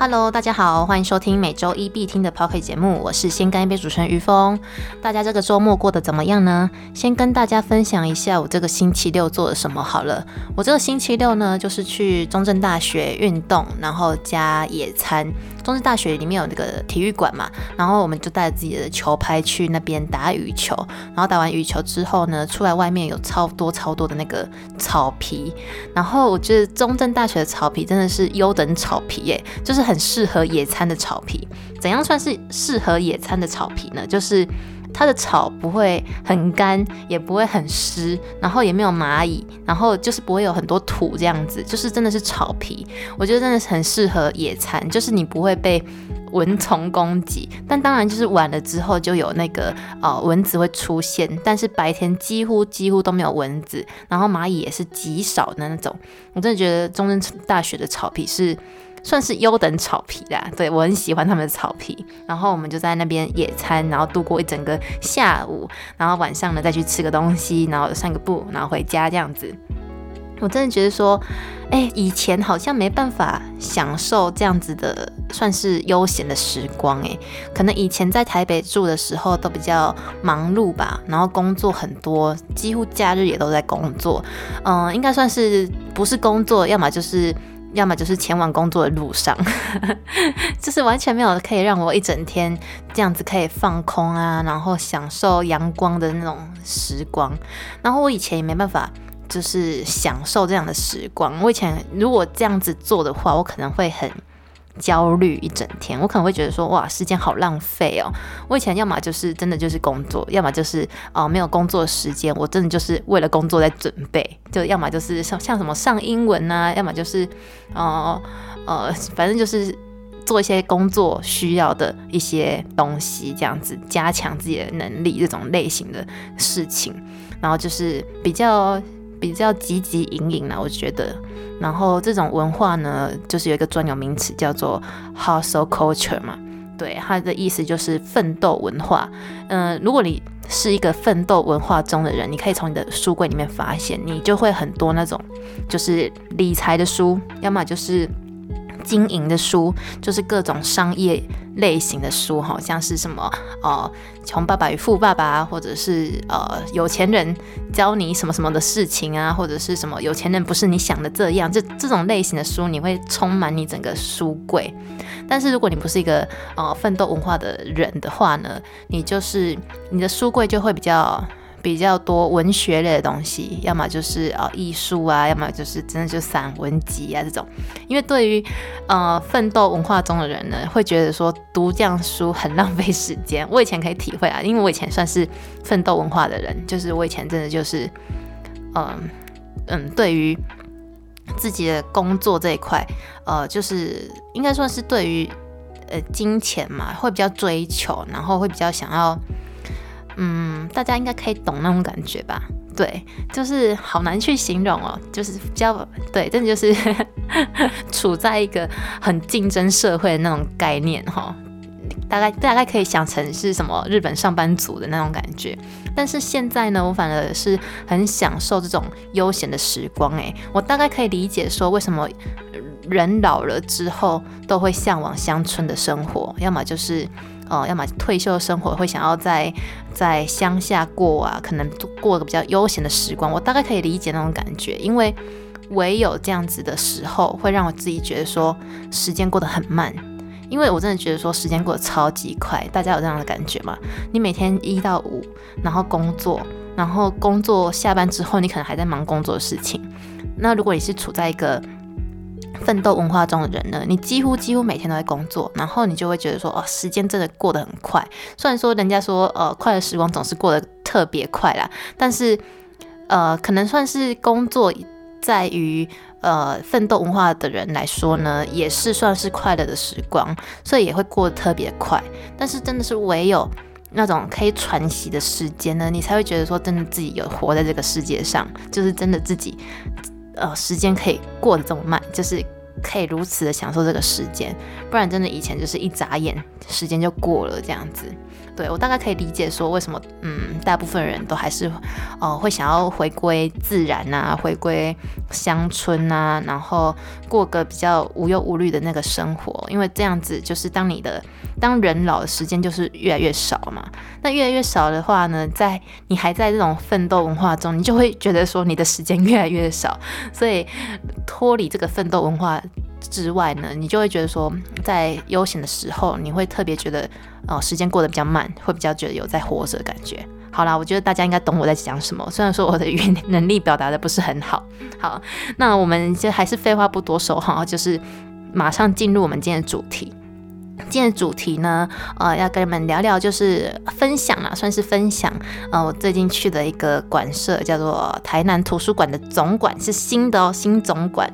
Hello，大家好，欢迎收听每周一必听的 Pocket 节目，我是先干一杯主持人于峰。大家这个周末过得怎么样呢？先跟大家分享一下我这个星期六做了什么好了。我这个星期六呢，就是去中正大学运动，然后加野餐。中正大学里面有那个体育馆嘛，然后我们就带着自己的球拍去那边打羽球。然后打完羽球之后呢，出来外面有超多超多的那个草皮。然后我觉得中正大学的草皮真的是优等草皮耶，就是。很适合野餐的草皮，怎样算是适合野餐的草皮呢？就是它的草不会很干，也不会很湿，然后也没有蚂蚁，然后就是不会有很多土这样子，就是真的是草皮。我觉得真的是很适合野餐，就是你不会被蚊虫攻击。但当然就是晚了之后就有那个呃蚊子会出现，但是白天几乎几乎都没有蚊子，然后蚂蚁也是极少的那种。我真的觉得中正大学的草皮是。算是优等草皮啦，对我很喜欢他们的草皮。然后我们就在那边野餐，然后度过一整个下午，然后晚上呢再去吃个东西，然后散个步，然后回家这样子。我真的觉得说，哎，以前好像没办法享受这样子的算是悠闲的时光，哎，可能以前在台北住的时候都比较忙碌吧，然后工作很多，几乎假日也都在工作，嗯，应该算是不是工作，要么就是。要么就是前往工作的路上，就是完全没有可以让我一整天这样子可以放空啊，然后享受阳光的那种时光。然后我以前也没办法，就是享受这样的时光。我以前如果这样子做的话，我可能会很。焦虑一整天，我可能会觉得说，哇，时间好浪费哦。我以前要么就是真的就是工作，要么就是哦没有工作时间，我真的就是为了工作在准备，就要么就是像像什么上英文啊，要么就是呃呃，反正就是做一些工作需要的一些东西，这样子加强自己的能力这种类型的事情，然后就是比较比较积极营营啦，我觉得。然后这种文化呢，就是有一个专有名词叫做 hustle culture 嘛，对，它的意思就是奋斗文化。嗯，如果你是一个奋斗文化中的人，你可以从你的书柜里面发现，你就会很多那种就是理财的书，要么就是经营的书，就是各种商业。类型的书哈，像是什么呃《穷爸爸与富爸爸》，或者是呃有钱人教你什么什么的事情啊，或者是什么有钱人不是你想的这样，这这种类型的书你会充满你整个书柜。但是如果你不是一个呃奋斗文化的人的话呢，你就是你的书柜就会比较。比较多文学类的东西，要么就是呃艺术啊，要么就是真的就散文集啊这种。因为对于呃奋斗文化中的人呢，会觉得说读这样书很浪费时间。我以前可以体会啊，因为我以前算是奋斗文化的人，就是我以前真的就是嗯嗯，对于自己的工作这一块，呃，就是应该算是对于呃金钱嘛，会比较追求，然后会比较想要。嗯，大家应该可以懂那种感觉吧？对，就是好难去形容哦，就是比较对，真的就是 处在一个很竞争社会的那种概念哈。大概大概可以想成是什么日本上班族的那种感觉。但是现在呢，我反而是很享受这种悠闲的时光。诶，我大概可以理解说为什么人老了之后都会向往乡村的生活，要么就是。哦，要么退休生活会想要在在乡下过啊，可能过个比较悠闲的时光。我大概可以理解那种感觉，因为唯有这样子的时候，会让我自己觉得说时间过得很慢。因为我真的觉得说时间过得超级快，大家有这样的感觉吗？你每天一到五，然后工作，然后工作下班之后，你可能还在忙工作的事情。那如果你是处在一个奋斗文化中的人呢，你几乎几乎每天都在工作，然后你就会觉得说，哦，时间真的过得很快。虽然说人家说，呃，快乐时光总是过得特别快啦，但是，呃，可能算是工作在于呃奋斗文化的人来说呢，也是算是快乐的时光，所以也会过得特别快。但是真的是唯有那种可以喘息的时间呢，你才会觉得说，真的自己有活在这个世界上，就是真的自己。呃，时间可以过得这么慢，就是可以如此的享受这个时间，不然真的以前就是一眨眼时间就过了这样子。对我大概可以理解说为什么，嗯，大部分人都还是，呃，会想要回归自然啊，回归乡村啊，然后过个比较无忧无虑的那个生活，因为这样子就是当你的当人老的时间就是越来越少嘛。那越来越少的话呢，在你还在这种奋斗文化中，你就会觉得说你的时间越来越少，所以脱离这个奋斗文化。之外呢，你就会觉得说，在悠闲的时候，你会特别觉得，哦，时间过得比较慢，会比较觉得有在活着的感觉。好啦，我觉得大家应该懂我在讲什么。虽然说我的语言 能力表达的不是很好，好，那我们就还是废话不多说哈，就是马上进入我们今天的主题。今天的主题呢，呃，要跟你们聊聊，就是分享啦，算是分享。呃，我最近去的一个馆舍叫做台南图书馆的总馆，是新的哦，新总馆。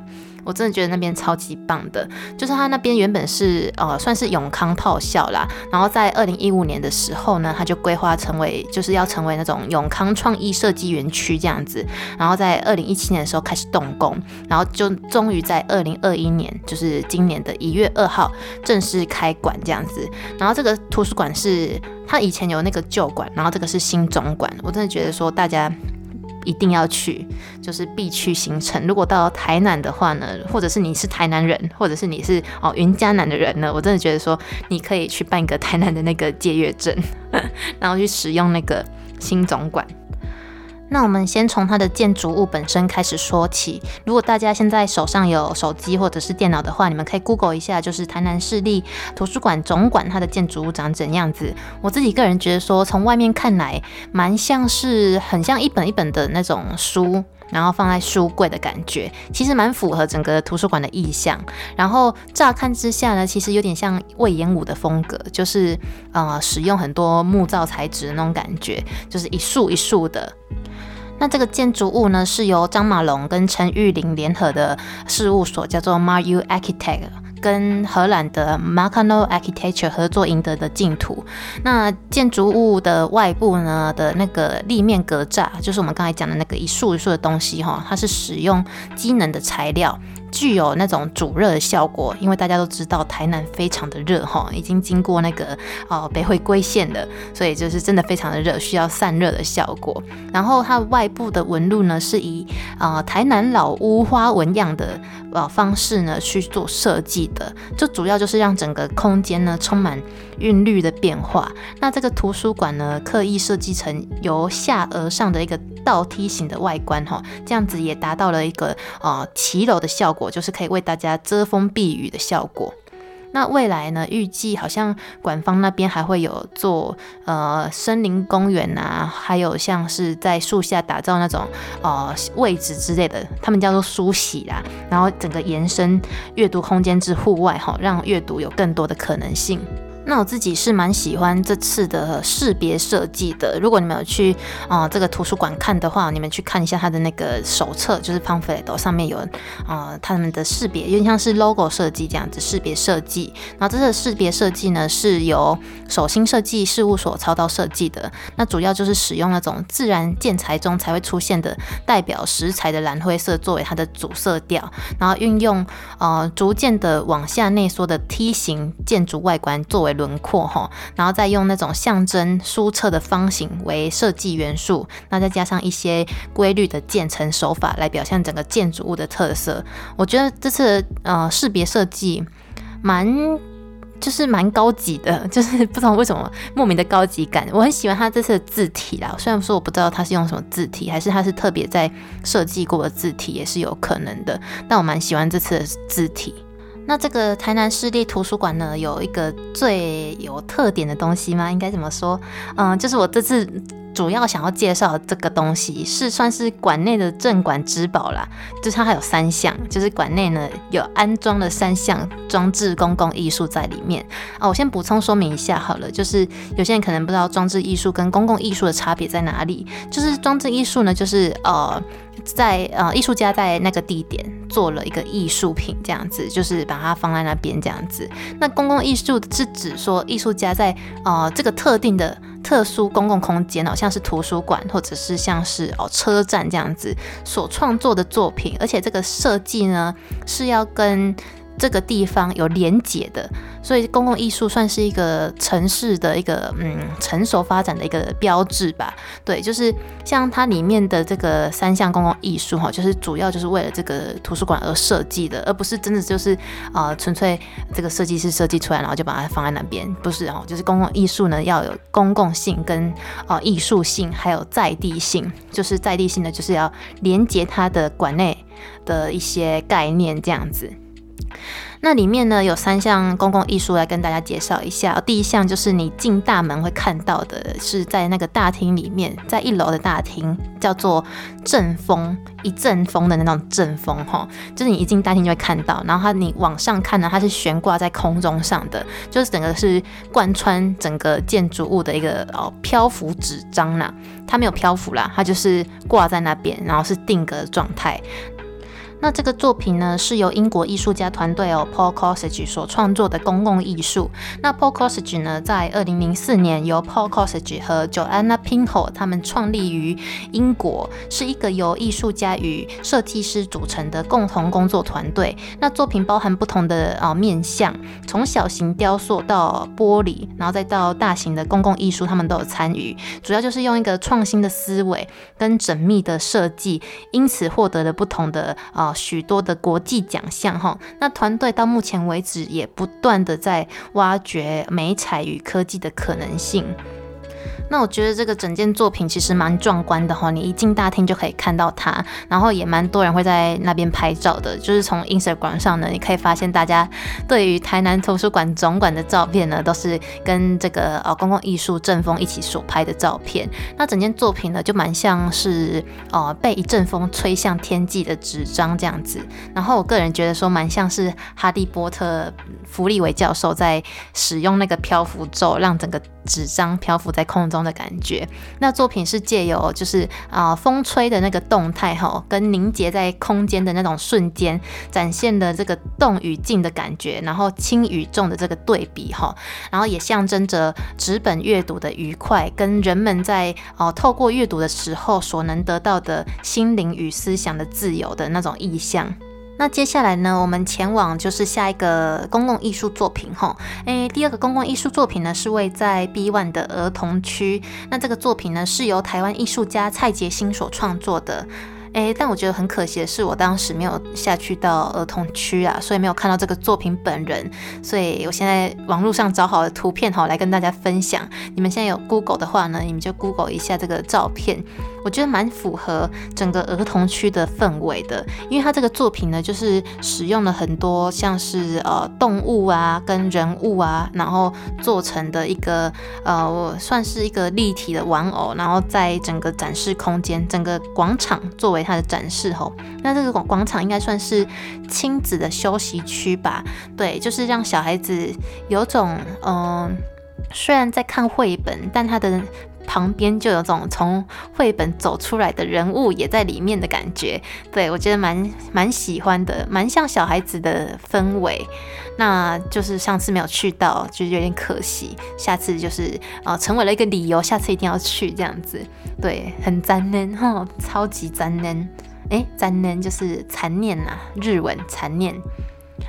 我真的觉得那边超级棒的，就是他那边原本是呃算是永康套校啦，然后在二零一五年的时候呢，他就规划成为就是要成为那种永康创意设计园区这样子，然后在二零一七年的时候开始动工，然后就终于在二零二一年，就是今年的一月二号正式开馆这样子，然后这个图书馆是它以前有那个旧馆，然后这个是新总馆，我真的觉得说大家。一定要去，就是必去行程。如果到台南的话呢，或者是你是台南人，或者是你是哦云嘉南的人呢，我真的觉得说你可以去办一个台南的那个借阅证，然后去使用那个新总管。那我们先从它的建筑物本身开始说起。如果大家现在手上有手机或者是电脑的话，你们可以 Google 一下，就是台南市立图书馆总馆它的建筑物长怎样子。我自己个人觉得说，从外面看来，蛮像是很像一本一本的那种书，然后放在书柜的感觉，其实蛮符合整个图书馆的意象。然后乍看之下呢，其实有点像魏延武的风格，就是呃使用很多木造材质的那种感觉，就是一束一束的。那这个建筑物呢，是由张马龙跟陈玉玲联合的事务所，叫做 Maru Architect，跟荷兰的 Marcano Architecture 合作赢得的净土。那建筑物的外部呢的那个立面格栅，就是我们刚才讲的那个一束一束的东西哈，它是使用机能的材料。具有那种煮热的效果，因为大家都知道台南非常的热哈，已经经过那个呃北回归线了，所以就是真的非常的热，需要散热的效果。然后它外部的纹路呢，是以呃台南老屋花纹样的呃方式呢去做设计的，就主要就是让整个空间呢充满韵律的变化。那这个图书馆呢，刻意设计成由下而上的一个倒梯形的外观哈，这样子也达到了一个呃骑楼的效果。就是可以为大家遮风避雨的效果。那未来呢？预计好像馆方那边还会有做呃森林公园啊，还有像是在树下打造那种呃位置之类的，他们叫做梳洗啦。然后整个延伸阅读空间至户外哈，让阅读有更多的可能性。那我自己是蛮喜欢这次的识别设计的。如果你们有去啊这个图书馆看的话，你们去看一下它的那个手册，就是 pamphlet 上面有啊他们的识别，有点像是 logo 设计这样子识别设计。然后这次的识别设计呢，是由手心设计事务所操刀设计的。那主要就是使用那种自然建材中才会出现的代表石材的蓝灰色作为它的主色调，然后运用呃逐渐的往下内缩的梯形建筑外观作为。轮廓哈，然后再用那种象征书册的方形为设计元素，那再加上一些规律的建成手法来表现整个建筑物的特色。我觉得这次呃识别设计蛮就是蛮高级的，就是不知道为什么莫名的高级感。我很喜欢它这次的字体啦，虽然说我不知道它是用什么字体，还是它是特别在设计过的字体也是有可能的，但我蛮喜欢这次的字体。那这个台南市立图书馆呢，有一个最有特点的东西吗？应该怎么说？嗯，就是我这次主要想要介绍这个东西，是算是馆内的镇馆之宝啦。就是它还有三项，就是馆内呢有安装了三项装置公共艺术在里面啊。我先补充说明一下好了，就是有些人可能不知道装置艺术跟公共艺术的差别在哪里。就是装置艺术呢，就是呃。在呃，艺术家在那个地点做了一个艺术品，这样子就是把它放在那边这样子。那公共艺术是指说，艺术家在呃这个特定的特殊公共空间哦，像是图书馆或者是像是哦车站这样子所创作的作品，而且这个设计呢是要跟。这个地方有连结的，所以公共艺术算是一个城市的一个嗯成熟发展的一个标志吧。对，就是像它里面的这个三项公共艺术哈，就是主要就是为了这个图书馆而设计的，而不是真的就是啊纯粹这个设计师设计出来，然后就把它放在那边。不是哦，就是公共艺术呢要有公共性跟啊艺术性，还有在地性。就是在地性的，就是要连接它的馆内的一些概念这样子。那里面呢有三项公共艺术来跟大家介绍一下。第一项就是你进大门会看到的，是在那个大厅里面，在一楼的大厅叫做阵风，一阵风的那种阵风哈，就是你一进大厅就会看到。然后它你往上看呢，它是悬挂在空中上的，就是整个是贯穿整个建筑物的一个哦漂浮纸张啦。它没有漂浮啦，它就是挂在那边，然后是定格状态。那这个作品呢，是由英国艺术家团队哦，Paul Corsage 所创作的公共艺术。那 Paul Corsage 呢，在二零零四年由 Paul Corsage 和 Joanna Pinho 他们创立于英国，是一个由艺术家与设计师组成的共同工作团队。那作品包含不同的啊面向，从小型雕塑到玻璃，然后再到大型的公共艺术，他们都有参与。主要就是用一个创新的思维跟缜密的设计，因此获得了不同的啊。许多的国际奖项哈，那团队到目前为止也不断的在挖掘美彩与科技的可能性。那我觉得这个整件作品其实蛮壮观的哈，你一进大厅就可以看到它，然后也蛮多人会在那边拍照的。就是从 Instagram 上呢，你可以发现大家对于台南图书馆总馆的照片呢，都是跟这个呃公共艺术阵风一起所拍的照片。那整件作品呢，就蛮像是呃被一阵风吹向天际的纸张这样子。然后我个人觉得说，蛮像是哈利波特弗利维教授在使用那个漂浮咒，让整个纸张漂浮在空中。的感觉，那作品是借由就是啊风吹的那个动态哈，跟凝结在空间的那种瞬间，展现的这个动与静的感觉，然后轻与重的这个对比哈，然后也象征着纸本阅读的愉快，跟人们在哦透过阅读的时候所能得到的心灵与思想的自由的那种意象。那接下来呢，我们前往就是下一个公共艺术作品哈。诶，第二个公共艺术作品呢是位在 B One 的儿童区。那这个作品呢是由台湾艺术家蔡杰兴所创作的。诶，但我觉得很可惜的是，我当时没有下去到儿童区啊，所以没有看到这个作品本人。所以我现在网络上找好了图片哈，来跟大家分享。你们现在有 Google 的话呢，你们就 Google 一下这个照片。我觉得蛮符合整个儿童区的氛围的，因为它这个作品呢，就是使用了很多像是呃动物啊跟人物啊，然后做成的一个呃算是一个立体的玩偶，然后在整个展示空间、整个广场作为它的展示吼。那这个广广场应该算是亲子的休息区吧？对，就是让小孩子有种嗯，虽然在看绘本，但他的。旁边就有种从绘本走出来的人物也在里面的感觉，对我觉得蛮蛮喜欢的，蛮像小孩子的氛围。那就是上次没有去到，就有点可惜。下次就是呃成为了一个理由，下次一定要去这样子。对，很粘人哈，超级粘人。哎，粘人就是残念呐，日文残念。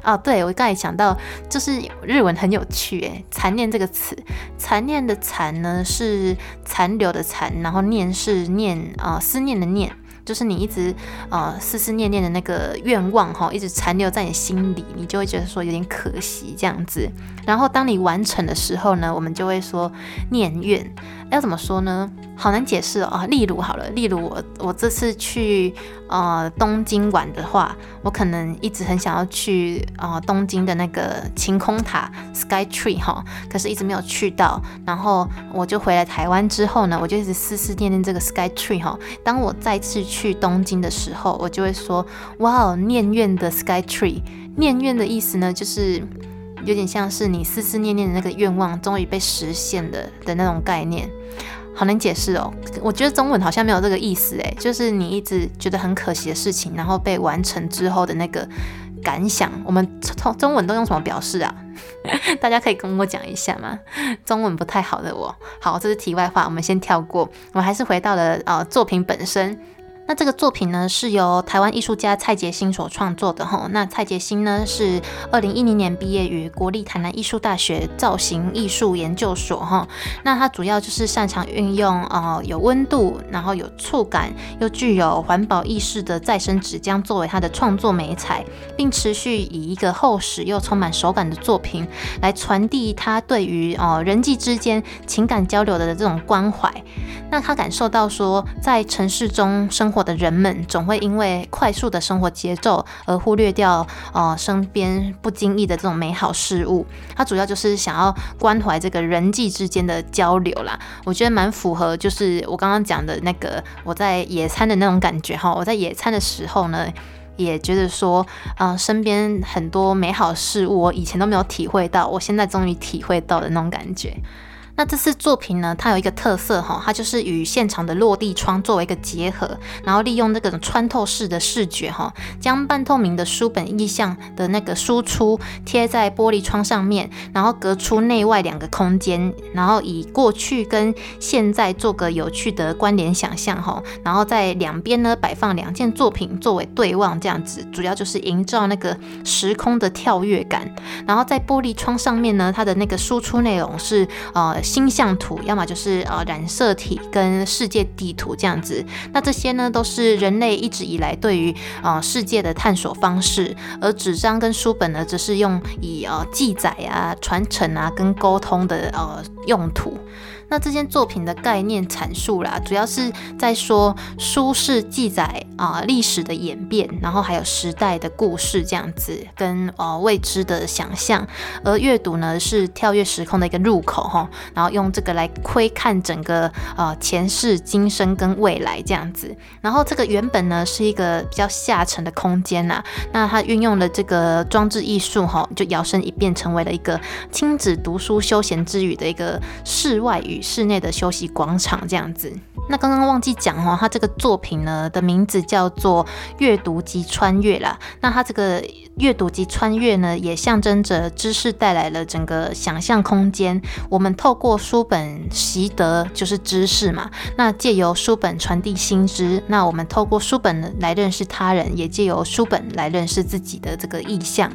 哦，对，我刚才想到，就是日文很有趣，诶，残念这个词，残念的残呢是残留的残，然后念是念啊思念的念，就是你一直呃思思念念的那个愿望哈，一直残留在你心里，你就会觉得说有点可惜这样子。然后当你完成的时候呢，我们就会说念愿，要怎么说呢？好难解释哦。例如好了，例如我我这次去呃东京玩的话，我可能一直很想要去呃东京的那个晴空塔 Sky Tree 哈，可是一直没有去到。然后我就回来台湾之后呢，我就一直思思念念这个 Sky Tree 哈。当我再次去东京的时候，我就会说哇哦，念愿的 Sky Tree。念愿的意思呢，就是有点像是你思思念念的那个愿望终于被实现的的那种概念。好难解释哦，我觉得中文好像没有这个意思诶，就是你一直觉得很可惜的事情，然后被完成之后的那个感想。我们中中文都用什么表示啊？大家可以跟我讲一下吗？中文不太好的我，好，这是题外话，我们先跳过。我们还是回到了呃作品本身。那这个作品呢，是由台湾艺术家蔡杰新所创作的哈。那蔡杰新呢，是二零一零年毕业于国立台南艺术大学造型艺术研究所哈。那他主要就是擅长运用呃有温度，然后有触感，又具有环保意识的再生纸浆作为他的创作美材，并持续以一个厚实又充满手感的作品来传递他对于呃人际之间情感交流的这种关怀。那他感受到说，在城市中生活我的人们总会因为快速的生活节奏而忽略掉呃身边不经意的这种美好事物。他主要就是想要关怀这个人际之间的交流啦。我觉得蛮符合，就是我刚刚讲的那个我在野餐的那种感觉哈。我在野餐的时候呢，也觉得说，嗯，身边很多美好事物，我以前都没有体会到，我现在终于体会到的那种感觉。那这次作品呢，它有一个特色哈，它就是与现场的落地窗作为一个结合，然后利用那个穿透式的视觉哈，将半透明的书本意象的那个输出贴在玻璃窗上面，然后隔出内外两个空间，然后以过去跟现在做个有趣的关联想象哈，然后在两边呢摆放两件作品作为对望这样子，主要就是营造那个时空的跳跃感。然后在玻璃窗上面呢，它的那个输出内容是呃。星象图，要么就是呃染色体跟世界地图这样子。那这些呢，都是人类一直以来对于呃世界的探索方式。而纸张跟书本呢，则是用以呃记载啊、传承啊跟沟通的呃用途。那这件作品的概念阐述啦，主要是在说书是记载啊历史的演变，然后还有时代的故事这样子，跟呃未知的想象。而阅读呢是跳跃时空的一个入口哈，然后用这个来窥看整个呃前世今生跟未来这样子。然后这个原本呢是一个比较下沉的空间呐，那它运用了这个装置艺术哈，就摇身一变成为了一个亲子读书休闲之余的一个室外语。室内的休息广场这样子。那刚刚忘记讲哦，他这个作品呢的名字叫做《阅读及穿越》啦。那他这个阅读及穿越呢，也象征着知识带来了整个想象空间。我们透过书本习得就是知识嘛。那借由书本传递新知，那我们透过书本来认识他人，也借由书本来认识自己的这个意象。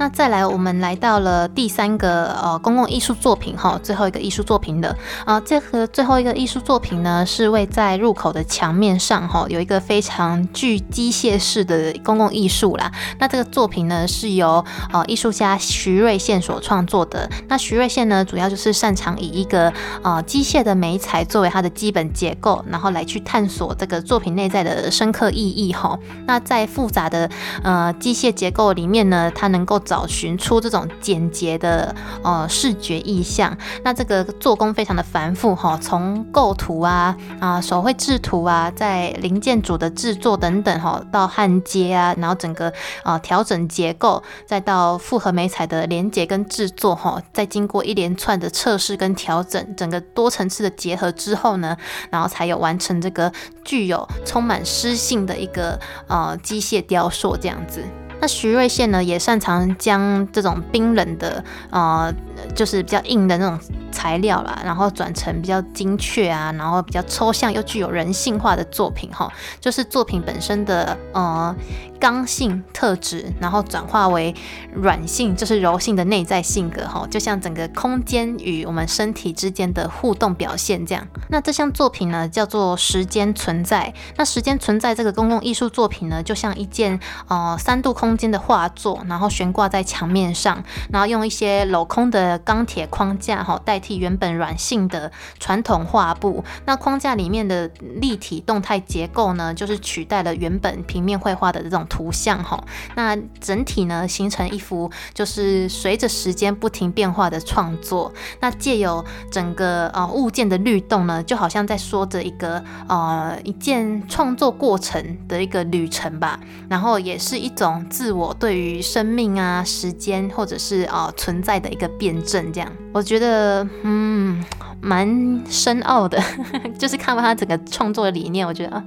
那再来，我们来到了第三个呃公共艺术作品哈，最后一个艺术作品的啊，这个最后一个艺术作品呢，是位在入口的墙面上哈，有一个非常具机械式的公共艺术啦。那这个作品呢，是由呃艺术家徐瑞宪所创作的。那徐瑞宪呢，主要就是擅长以一个呃机械的媒材作为它的基本结构，然后来去探索这个作品内在的深刻意义哈。那在复杂的呃机械结构里面呢，它能够找寻出这种简洁的呃视觉意象，那这个做工非常的繁复哈，从构图啊啊手绘制图啊，在零件组的制作等等哈，到焊接啊，然后整个啊调整结构，再到复合媒材的连接跟制作哈，再经过一连串的测试跟调整，整个多层次的结合之后呢，然后才有完成这个具有充满诗性的一个呃机械雕塑这样子。那徐瑞宪呢，也擅长将这种冰冷的，呃，就是比较硬的那种材料啦，然后转成比较精确啊，然后比较抽象又具有人性化的作品哈，就是作品本身的呃刚性特质，然后转化为软性，就是柔性的内在性格哈，就像整个空间与我们身体之间的互动表现这样。那这项作品呢，叫做时间存在。那时间存在这个公共艺术作品呢，就像一件呃三度空。间的画作，然后悬挂在墙面上，然后用一些镂空的钢铁框架哈，代替原本软性的传统画布。那框架里面的立体动态结构呢，就是取代了原本平面绘画的这种图像哈。那整体呢，形成一幅就是随着时间不停变化的创作。那借由整个呃物件的律动呢，就好像在说着一个呃一件创作过程的一个旅程吧。然后也是一种。自我对于生命啊、时间或者是啊存在的一个辩证，这样我觉得嗯蛮深奥的，就是看完他整个创作的理念，我觉得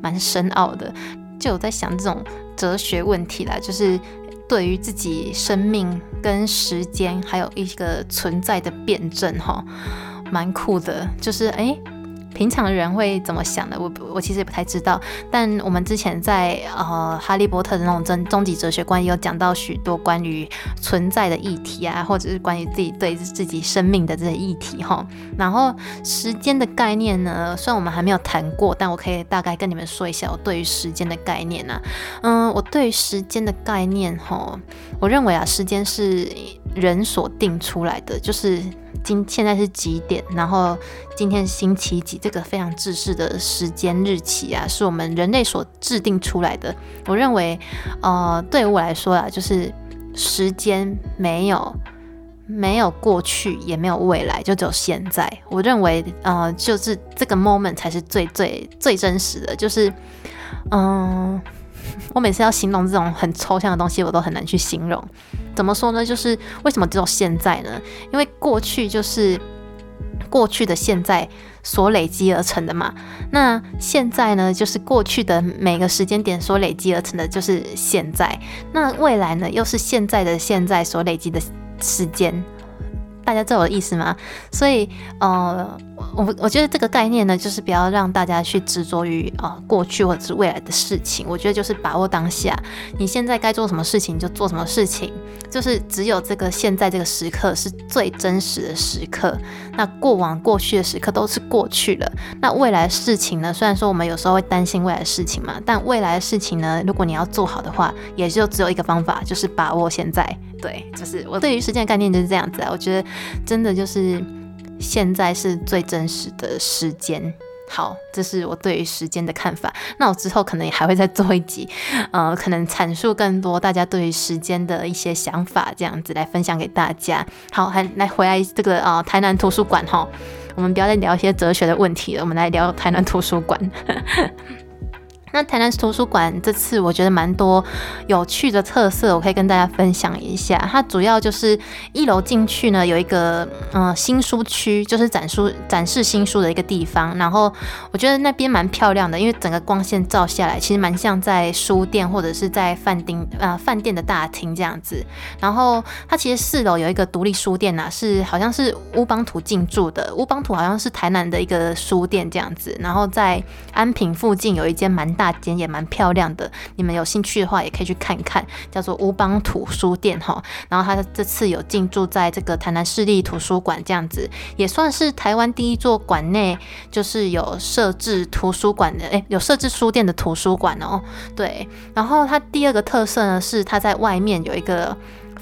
蛮深奥的，就有在想这种哲学问题啦，就是对于自己生命跟时间还有一个存在的辩证，哈，蛮酷的。就是哎。平常人会怎么想的？我我其实也不太知道。但我们之前在呃哈利波特的那种终终极哲学观有讲到许多关于存在的议题啊，或者是关于自己对自己生命的这些议题哈。然后时间的概念呢，虽然我们还没有谈过，但我可以大概跟你们说一下我对于时间的概念啊。嗯，我对于时间的概念哈，我认为啊，时间是人所定出来的，就是。今现在是几点？然后今天星期几？这个非常制式的时间日期啊，是我们人类所制定出来的。我认为，呃，对于我来说啊，就是时间没有没有过去，也没有未来，就只有现在。我认为，呃，就是这个 moment 才是最最最真实的。就是，嗯，我每次要形容这种很抽象的东西，我都很难去形容。怎么说呢？就是为什么只有现在呢？因为过去就是过去的现在所累积而成的嘛。那现在呢，就是过去的每个时间点所累积而成的，就是现在。那未来呢，又是现在的现在所累积的时间。大家知道我的意思吗？所以，呃。我我觉得这个概念呢，就是不要让大家去执着于啊过去或者是未来的事情。我觉得就是把握当下，你现在该做什么事情就做什么事情，就是只有这个现在这个时刻是最真实的时刻。那过往过去的时刻都是过去了。那未来的事情呢？虽然说我们有时候会担心未来的事情嘛，但未来的事情呢，如果你要做好的话，也就只有一个方法，就是把握现在。对，就是我对于时间的概念就是这样子啊。我觉得真的就是。现在是最真实的时间。好，这是我对于时间的看法。那我之后可能也还会再做一集，呃，可能阐述更多大家对于时间的一些想法，这样子来分享给大家。好，还来回来这个啊，台南图书馆哈，我们不要再聊一些哲学的问题了，我们来聊台南图书馆。那台南图书馆这次我觉得蛮多有趣的特色，我可以跟大家分享一下。它主要就是一楼进去呢，有一个嗯新书区，就是展书展示新书的一个地方。然后我觉得那边蛮漂亮的，因为整个光线照下来，其实蛮像在书店或者是在饭店呃饭店的大厅这样子。然后它其实四楼有一个独立书店呐，是好像是乌邦图进驻的。乌邦图好像是台南的一个书店这样子。然后在安平附近有一间蛮大。大间也蛮漂亮的，你们有兴趣的话也可以去看看，叫做乌邦图书店哈。然后它这次有进驻在这个台南市立图书馆，这样子也算是台湾第一座馆内就是有设置图书馆的，诶，有设置书店的图书馆哦。对，然后它第二个特色呢是它在外面有一个。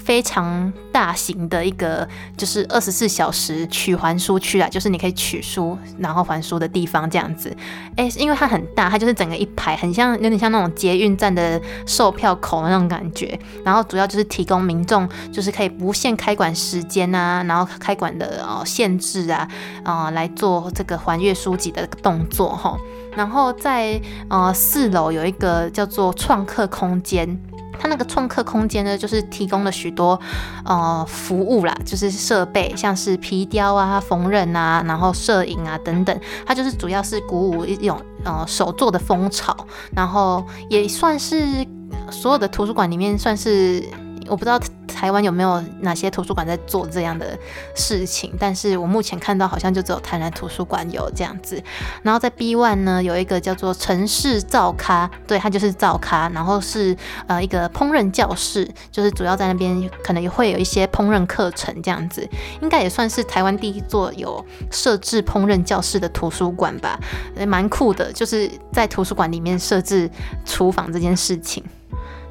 非常大型的一个，就是二十四小时取还书区啊，就是你可以取书然后还书的地方这样子。哎，因为它很大，它就是整个一排，很像有点像那种捷运站的售票口那种感觉。然后主要就是提供民众就是可以不限开馆时间啊，然后开馆的哦限制啊，啊来做这个还阅书籍的动作哈。然后在呃四楼有一个叫做创客空间。它那个创客空间呢，就是提供了许多呃服务啦，就是设备，像是皮雕啊、缝纫啊，然后摄影啊等等。它就是主要是鼓舞一种呃手作的风潮，然后也算是所有的图书馆里面算是我不知道。台湾有没有哪些图书馆在做这样的事情？但是我目前看到好像就只有台南图书馆有这样子。然后在 B One 呢，有一个叫做城市造咖，对，它就是造咖，然后是呃一个烹饪教室，就是主要在那边可能也会有一些烹饪课程这样子，应该也算是台湾第一座有设置烹饪教室的图书馆吧，蛮酷的，就是在图书馆里面设置厨房这件事情。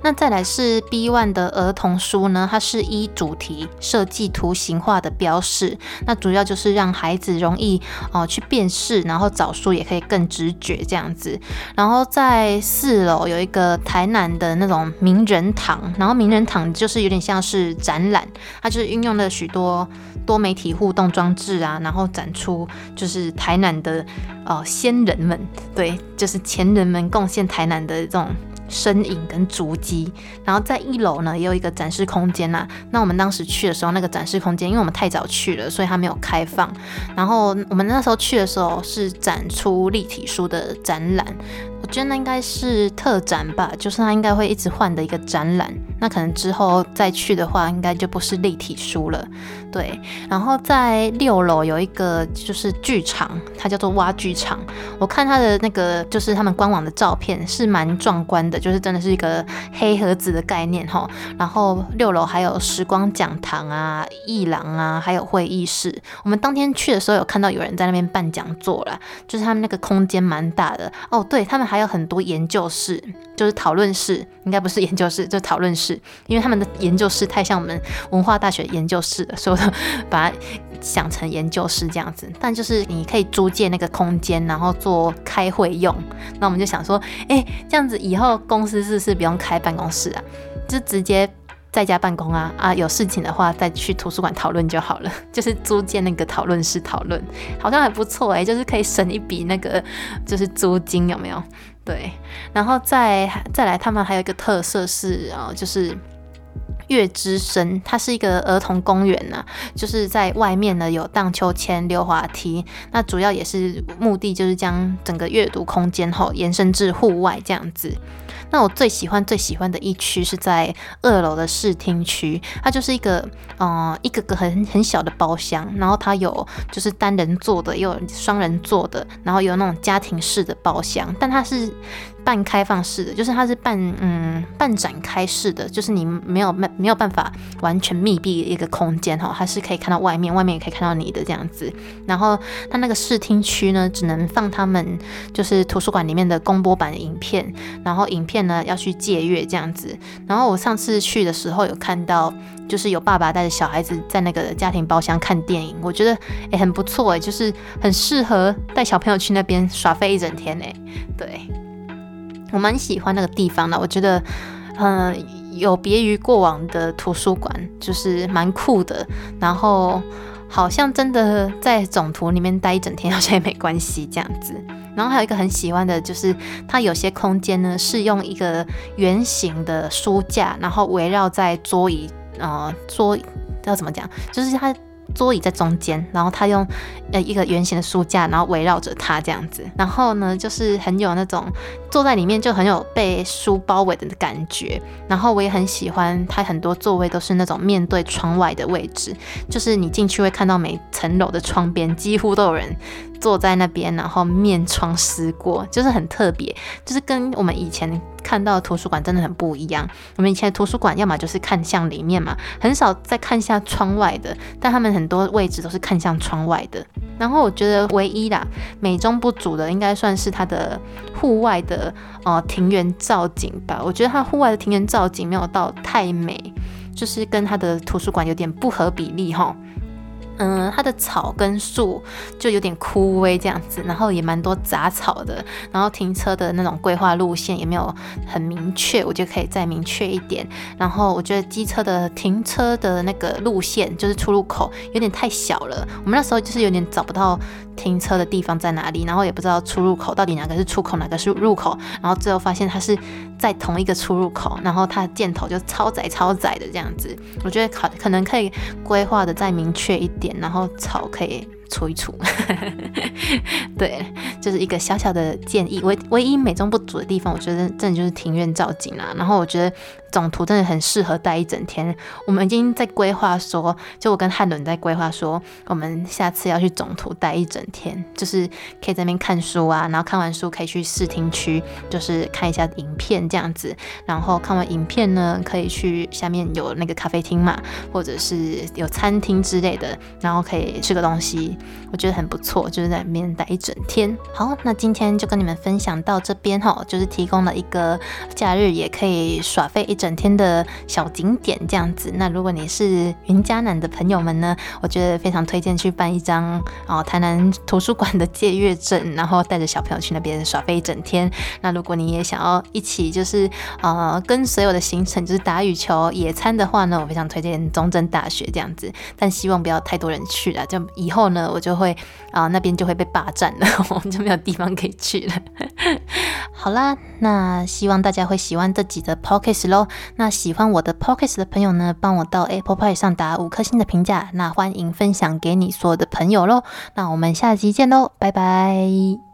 那再来是 B One 的儿童书呢，它是依主题设计图形化的标示，那主要就是让孩子容易哦去辨识，然后找书也可以更直觉这样子。然后在四楼有一个台南的那种名人堂，然后名人堂就是有点像是展览，它就是运用了许多多媒体互动装置啊，然后展出就是台南的哦先人们，对，就是前人们贡献台南的这种。身影跟足迹，然后在一楼呢也有一个展示空间呐。那我们当时去的时候，那个展示空间，因为我们太早去了，所以它没有开放。然后我们那时候去的时候是展出立体书的展览。我觉得那应该是特展吧，就是它应该会一直换的一个展览。那可能之后再去的话，应该就不是立体书了。对，然后在六楼有一个就是剧场，它叫做挖剧场。我看它的那个就是他们官网的照片是蛮壮观的，就是真的是一个黑盒子的概念哈。然后六楼还有时光讲堂啊、艺廊啊，还有会议室。我们当天去的时候有看到有人在那边办讲座啦，就是他们那个空间蛮大的哦。对他们还还有很多研究室，就是讨论室，应该不是研究室，就讨论室，因为他们的研究室太像我们文化大学研究室了，所以我。把它想成研究室这样子，但就是你可以租借那个空间，然后做开会用。那我们就想说，哎，这样子以后公司是不是不用开办公室啊？就直接在家办公啊啊！有事情的话再去图书馆讨论就好了。就是租借那个讨论室讨论，好像还不错哎，就是可以省一笔那个就是租金有没有？对，然后再再来，他们还有一个特色是啊，就是。月之声，它是一个儿童公园呐，就是在外面呢有荡秋千、溜滑梯，那主要也是目的就是将整个阅读空间后延伸至户外这样子。那我最喜欢最喜欢的一区是在二楼的视听区，它就是一个嗯一个个很很小的包厢，然后它有就是单人座的，也有双人座的，然后有那种家庭式的包厢，但它是。半开放式的，就是它是半嗯半展开式的，就是你没有没没有办法完全密闭一个空间哈，它是可以看到外面，外面也可以看到你的这样子。然后它那个视听区呢，只能放他们就是图书馆里面的公播版的影片，然后影片呢要去借阅这样子。然后我上次去的时候有看到，就是有爸爸带着小孩子在那个家庭包厢看电影，我觉得诶很不错诶，就是很适合带小朋友去那边耍飞一整天诶。对。我蛮喜欢那个地方的，我觉得，嗯，有别于过往的图书馆，就是蛮酷的。然后好像真的在总图里面待一整天，好像也没关系这样子。然后还有一个很喜欢的，就是它有些空间呢是用一个圆形的书架，然后围绕在桌椅，呃，桌要怎么讲，就是它。桌椅在中间，然后他用呃一个圆形的书架，然后围绕着他这样子，然后呢就是很有那种坐在里面就很有被书包围的感觉，然后我也很喜欢他很多座位都是那种面对窗外的位置，就是你进去会看到每层楼的窗边几乎都有人。坐在那边，然后面窗思过，就是很特别，就是跟我们以前看到的图书馆真的很不一样。我们以前图书馆要么就是看向里面嘛，很少再看向窗外的，但他们很多位置都是看向窗外的。然后我觉得唯一啦，美中不足的应该算是它的户外的呃庭园造景吧。我觉得它户外的庭园造景没有到太美，就是跟它的图书馆有点不合比例哈。嗯，它的草跟树就有点枯萎这样子，然后也蛮多杂草的，然后停车的那种规划路线也没有很明确，我觉得可以再明确一点。然后我觉得机车的停车的那个路线就是出入口有点太小了，我们那时候就是有点找不到停车的地方在哪里，然后也不知道出入口到底哪个是出口，哪个是入口，然后最后发现它是在同一个出入口，然后它的箭头就超窄超窄的这样子，我觉得可可能可以规划的再明确一点。然后草可以除一除，对，就是一个小小的建议。唯唯一美中不足的地方，我觉得真的就是庭院造景啦。然后我觉得。总图真的很适合待一整天。我们已经在规划说，就我跟汉伦在规划说，我们下次要去总图待一整天，就是可以在那边看书啊，然后看完书可以去视听区，就是看一下影片这样子。然后看完影片呢，可以去下面有那个咖啡厅嘛，或者是有餐厅之类的，然后可以吃个东西，我觉得很不错，就是在那边待一整天。好，那今天就跟你们分享到这边哈，就是提供了一个假日也可以耍费一整。天的小景点这样子，那如果你是云嘉南的朋友们呢，我觉得非常推荐去办一张哦台南图书馆的借阅证，然后带着小朋友去那边耍飞一整天。那如果你也想要一起就是呃跟所有的行程就是打羽球、野餐的话呢，我非常推荐中正大学这样子，但希望不要太多人去了，就以后呢我就会啊那边就会被霸占了，我们就没有地方可以去了。好啦，那希望大家会喜欢这集的 p o c k e t 咯。那喜欢我的 p o c k e t 的朋友呢，帮我到 Apple Pay 上打五颗星的评价。那欢迎分享给你所有的朋友喽。那我们下集见喽，拜拜。